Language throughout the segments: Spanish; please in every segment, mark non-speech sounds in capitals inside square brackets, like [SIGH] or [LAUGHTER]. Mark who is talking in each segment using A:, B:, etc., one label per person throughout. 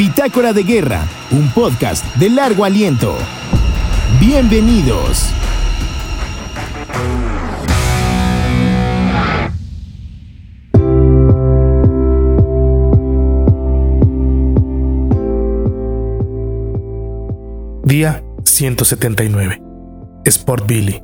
A: Bitácora de Guerra, un podcast de largo aliento. Bienvenidos.
B: Día 179. Sport Billy.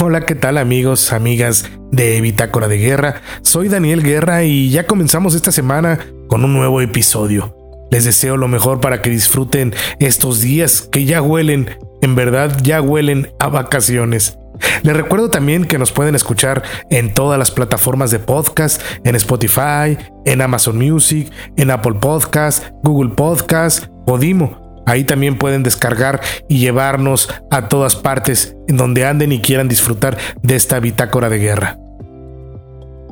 B: Hola, ¿qué tal amigos, amigas de Bitácora de Guerra? Soy Daniel Guerra y ya comenzamos esta semana con un nuevo episodio. Les deseo lo mejor para que disfruten estos días que ya huelen, en verdad ya huelen a vacaciones. Les recuerdo también que nos pueden escuchar en todas las plataformas de podcast, en Spotify, en Amazon Music, en Apple Podcast, Google Podcast, Podimo. Ahí también pueden descargar y llevarnos a todas partes en donde anden y quieran disfrutar de esta bitácora de guerra.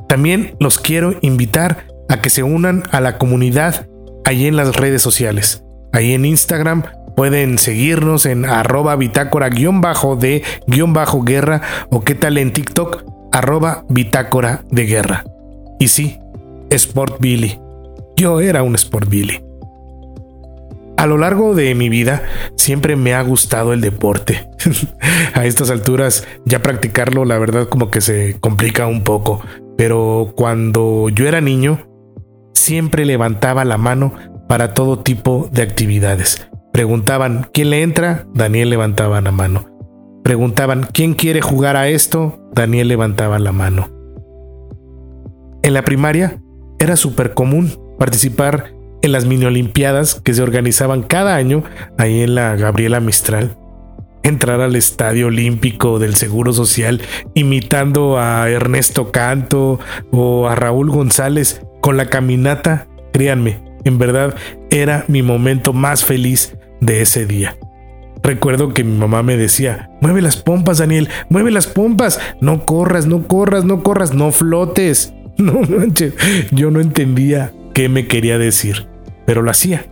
B: También los quiero invitar a que se unan a la comunidad ahí en las redes sociales. Ahí en Instagram pueden seguirnos en arroba bitácora de guerra o qué tal en TikTok arroba bitácora de guerra. Y sí, Sport Billy. Yo era un Sport Billy. A lo largo de mi vida siempre me ha gustado el deporte. [LAUGHS] a estas alturas ya practicarlo la verdad como que se complica un poco. Pero cuando yo era niño siempre levantaba la mano para todo tipo de actividades. Preguntaban, ¿quién le entra? Daniel levantaba la mano. Preguntaban, ¿quién quiere jugar a esto? Daniel levantaba la mano. En la primaria era súper común participar en las mini olimpiadas que se organizaban cada año ahí en la Gabriela Mistral. Entrar al estadio olímpico del Seguro Social imitando a Ernesto Canto o a Raúl González con la caminata, créanme, en verdad era mi momento más feliz de ese día. Recuerdo que mi mamá me decía, mueve las pompas, Daniel, mueve las pompas, no corras, no corras, no corras, no flotes. [LAUGHS] No manches, yo no entendía qué me quería decir pero lo hacía.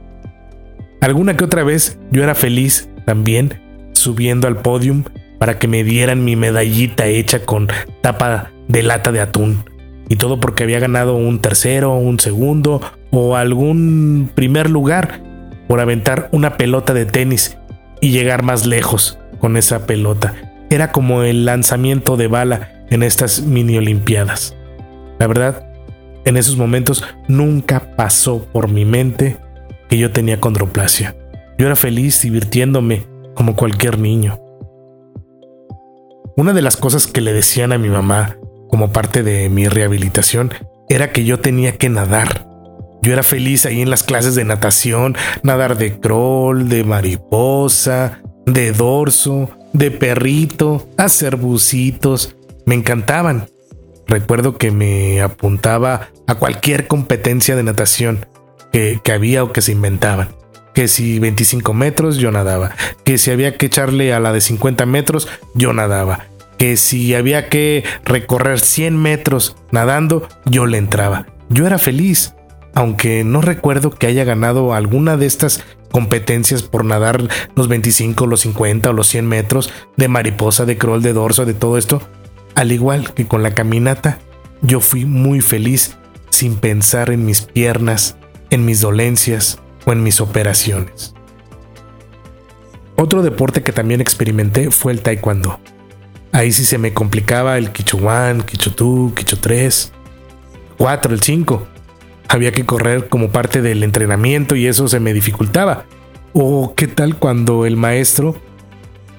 B: Alguna que otra vez yo era feliz también subiendo al podium para que me dieran mi medallita hecha con tapa de lata de atún. Y todo porque había ganado un tercero, un segundo o algún primer lugar por aventar una pelota de tenis y llegar más lejos con esa pelota. Era como el lanzamiento de bala en estas mini olimpiadas. La verdad, en esos momentos nunca pasó por mi mente que yo tenía condroplasia. Yo era feliz divirtiéndome como cualquier niño. Una de las cosas que le decían a mi mamá como parte de mi rehabilitación era que yo tenía que nadar. Yo era feliz ahí en las clases de natación, nadar de crawl, de mariposa, de dorso, de perrito, hacer bucitos. Me encantaban. Recuerdo que me apuntaba a cualquier competencia de natación que, había o que se inventaban. Que si 25 metros yo nadaba, que si había que echarle a la de 50 metros yo nadaba, que si había que recorrer 100 metros nadando yo le entraba. Yo era feliz, aunque no recuerdo que haya ganado alguna de estas competencias por nadar los 25, los 50 o los 100 metros de mariposa, de crawl, de dorso, de todo esto. Al igual que con la caminata, yo fui muy feliz sin pensar en mis piernas, en mis dolencias o en mis operaciones. Otro deporte que también experimenté fue el taekwondo. Ahí sí se me complicaba el Kichuan, Kichotú, Kicho 3, 4, el 5. Había que correr como parte del entrenamiento y eso se me dificultaba. O qué tal cuando el maestro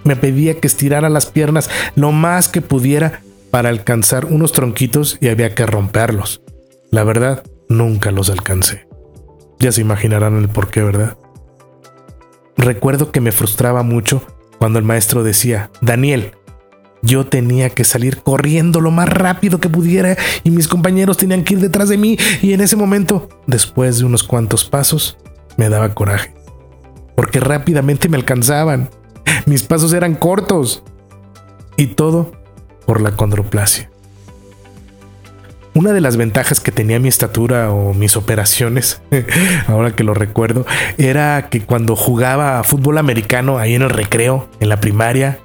B: me pedía que estirara las piernas lo más que pudiera para alcanzar unos tronquitos y había que romperlos. La verdad, nunca los alcancé. Ya se imaginarán el por qué, ¿verdad? Recuerdo que me frustraba mucho cuando el maestro decía, Daniel, yo tenía que salir corriendo lo más rápido que pudiera y mis compañeros tenían que ir detrás de mí y en ese momento, después de unos cuantos pasos, me daba coraje, porque rápidamente me alcanzaban. Mis pasos eran cortos. Y todo por la condroplasia. Una de las ventajas que tenía mi estatura o mis operaciones, [LAUGHS] ahora que lo recuerdo, era que cuando jugaba fútbol americano ahí en el recreo, en la primaria,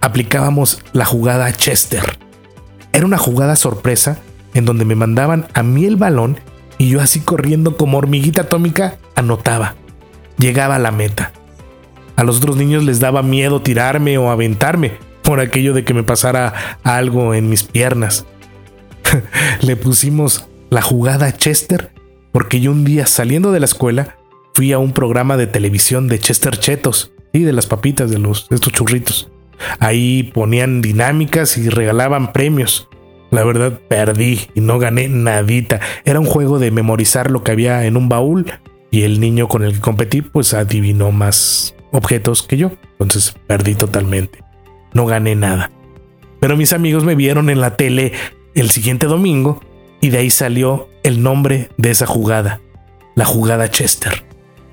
B: aplicábamos la jugada Chester. Era una jugada sorpresa en donde me mandaban a mí el balón y yo así corriendo como hormiguita atómica anotaba. Llegaba a la meta. A los otros niños les daba miedo tirarme o aventarme por aquello de que me pasara algo en mis piernas. [LAUGHS] Le pusimos la jugada Chester porque yo un día saliendo de la escuela fui a un programa de televisión de Chester Chetos y de las papitas de los estos churritos. Ahí ponían dinámicas y regalaban premios. La verdad perdí y no gané nadita. Era un juego de memorizar lo que había en un baúl y el niño con el que competí pues adivinó más objetos que yo. Entonces perdí totalmente. No gané nada. Pero mis amigos me vieron en la tele el siguiente domingo y de ahí salió el nombre de esa jugada. La jugada Chester.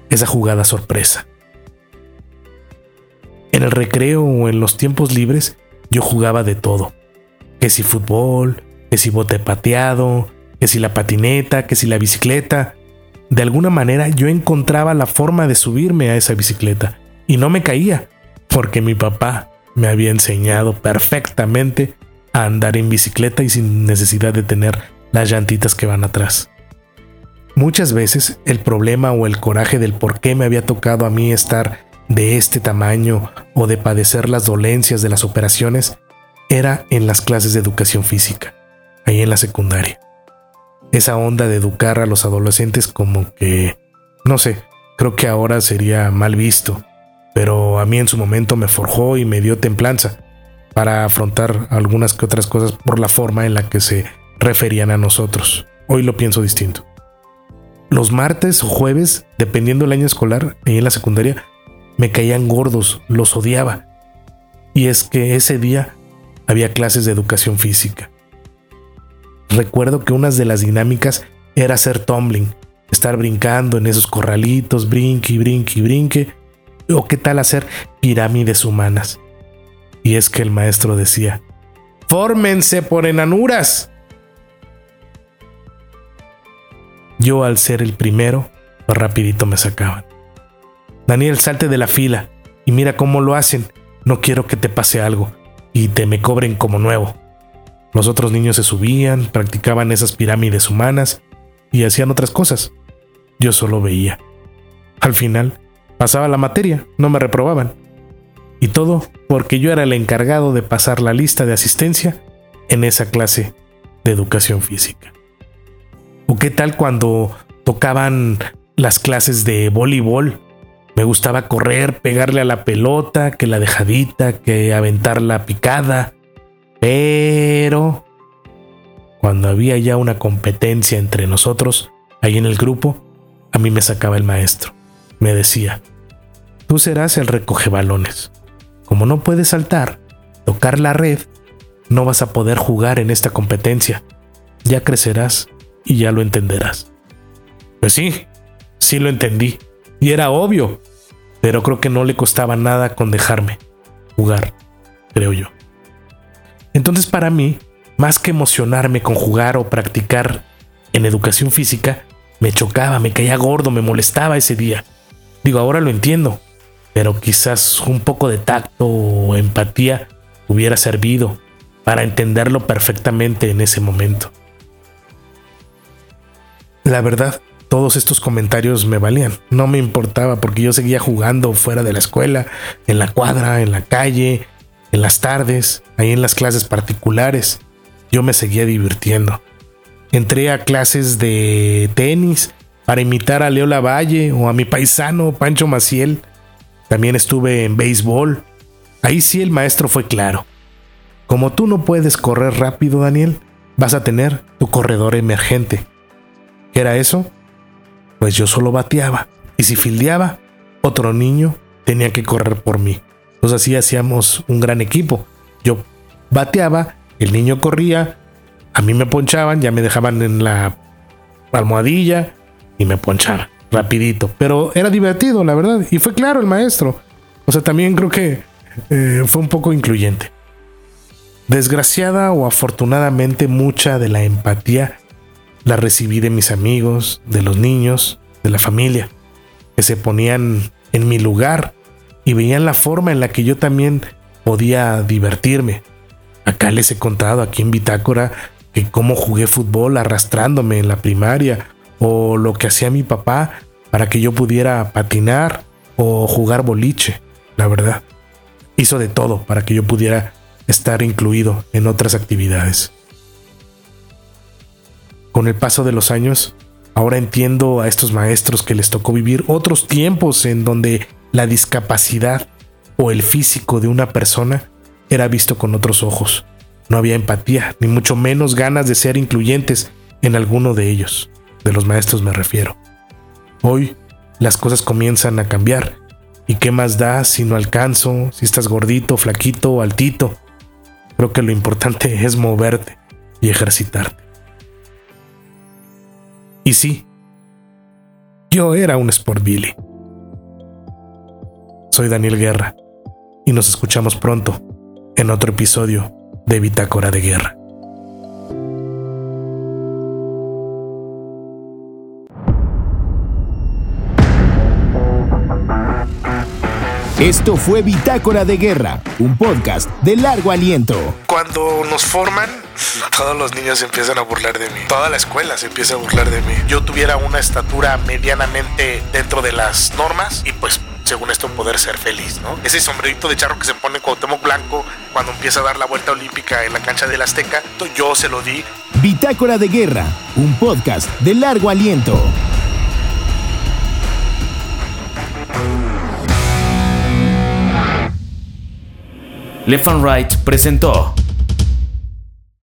B: Esa jugada sorpresa. En el recreo o en los tiempos libres yo jugaba de todo que si fútbol, que si bote pateado, que si la patineta, que si la bicicleta. De alguna manera yo encontraba la forma de subirme a esa bicicleta y no me caía, porque mi papá me había enseñado perfectamente a andar en bicicleta y sin necesidad de tener las llantitas que van atrás. Muchas veces el problema o el coraje del por qué me había tocado a mí estar de este tamaño o de padecer las dolencias de las operaciones era en las clases de educación física, ahí en la secundaria. Esa onda de educar a los adolescentes como que, no sé, creo que ahora sería mal visto, pero a mí en su momento me forjó y me dio templanza para afrontar algunas que otras cosas por la forma en la que se referían a nosotros. Hoy lo pienso distinto. Los martes o jueves, dependiendo del año escolar, ahí en la secundaria, me caían gordos, los odiaba. Y es que ese día había clases de educación física. Recuerdo que una de las dinámicas era hacer tumbling, estar brincando en esos corralitos, brinque, brinque, brinque, o qué tal hacer pirámides humanas. Y es que el maestro decía, fórmense por enanuras. Yo al ser el primero, rapidito me sacaban. Daniel, salte de la fila y mira cómo lo hacen. No quiero que te pase algo y te me cobren como nuevo. Los otros niños se subían, practicaban esas pirámides humanas y hacían otras cosas. Yo solo veía. Al final, pasaba la materia, no me reprobaban. Y todo porque yo era el encargado de pasar la lista de asistencia en esa clase de educación física. ¿O qué tal cuando tocaban las clases de voleibol me gustaba correr, pegarle a la pelota, que la dejadita, que aventar la picada. Pero cuando había ya una competencia entre nosotros, ahí en el grupo, a mí me sacaba el maestro. Me decía, tú serás el recoge balones. Como no puedes saltar, tocar la red, no vas a poder jugar en esta competencia. Ya crecerás y ya lo entenderás. Pues sí, sí lo entendí. Y era obvio, pero creo que no le costaba nada con dejarme jugar, creo yo. Entonces para mí, más que emocionarme con jugar o practicar en educación física, me chocaba, me caía gordo, me molestaba ese día. Digo, ahora lo entiendo, pero quizás un poco de tacto o empatía hubiera servido para entenderlo perfectamente en ese momento. La verdad, todos estos comentarios me valían. No me importaba porque yo seguía jugando fuera de la escuela, en la cuadra, en la calle, en las tardes, ahí en las clases particulares. Yo me seguía divirtiendo. Entré a clases de tenis para imitar a Leo Lavalle o a mi paisano Pancho Maciel. También estuve en béisbol. Ahí sí el maestro fue claro. Como tú no puedes correr rápido, Daniel, vas a tener tu corredor emergente. ¿Qué era eso? Pues yo solo bateaba. Y si fildeaba, otro niño tenía que correr por mí. Entonces así hacíamos un gran equipo. Yo bateaba, el niño corría, a mí me ponchaban, ya me dejaban en la almohadilla y me ponchaban. rapidito, pero era divertido, la verdad, y fue claro el maestro. O sea, también creo que eh, fue un poco incluyente. Desgraciada o afortunadamente mucha de la empatía la recibí de mis amigos, de los niños, de la familia, que se ponían en mi lugar y veían la forma en la que yo también podía divertirme. Acá les he contado, aquí en Bitácora, que cómo jugué fútbol arrastrándome en la primaria, o lo que hacía mi papá para que yo pudiera patinar o jugar boliche, la verdad. Hizo de todo para que yo pudiera estar incluido en otras actividades. Con el paso de los años, ahora entiendo a estos maestros que les tocó vivir otros tiempos en donde la discapacidad o el físico de una persona era visto con otros ojos. No había empatía, ni mucho menos ganas de ser incluyentes en alguno de ellos. De los maestros me refiero. Hoy las cosas comienzan a cambiar. ¿Y qué más da si no alcanzo, si estás gordito, flaquito altito? Creo que lo importante [LAUGHS] es moverte y ejercitarte. Y sí, yo era un Sport Billy. Soy Daniel Guerra y nos escuchamos pronto en otro episodio de Bitácora de Guerra.
A: Esto fue Bitácora de Guerra, un podcast de largo aliento.
B: Cuando nos forman, [LAUGHS] todos los niños empiezan a burlar de mí. Toda la escuela se empieza a burlar de mí. Yo tuviera una estatura medianamente dentro de las normas y pues según esto poder ser feliz, ¿no? Ese sombrerito de charro que se pone Cuauhtémoc Blanco cuando empieza a dar la vuelta olímpica en la cancha del Azteca, yo se lo di.
A: Bitácora de Guerra, un podcast de largo aliento.
C: Left and Right presentó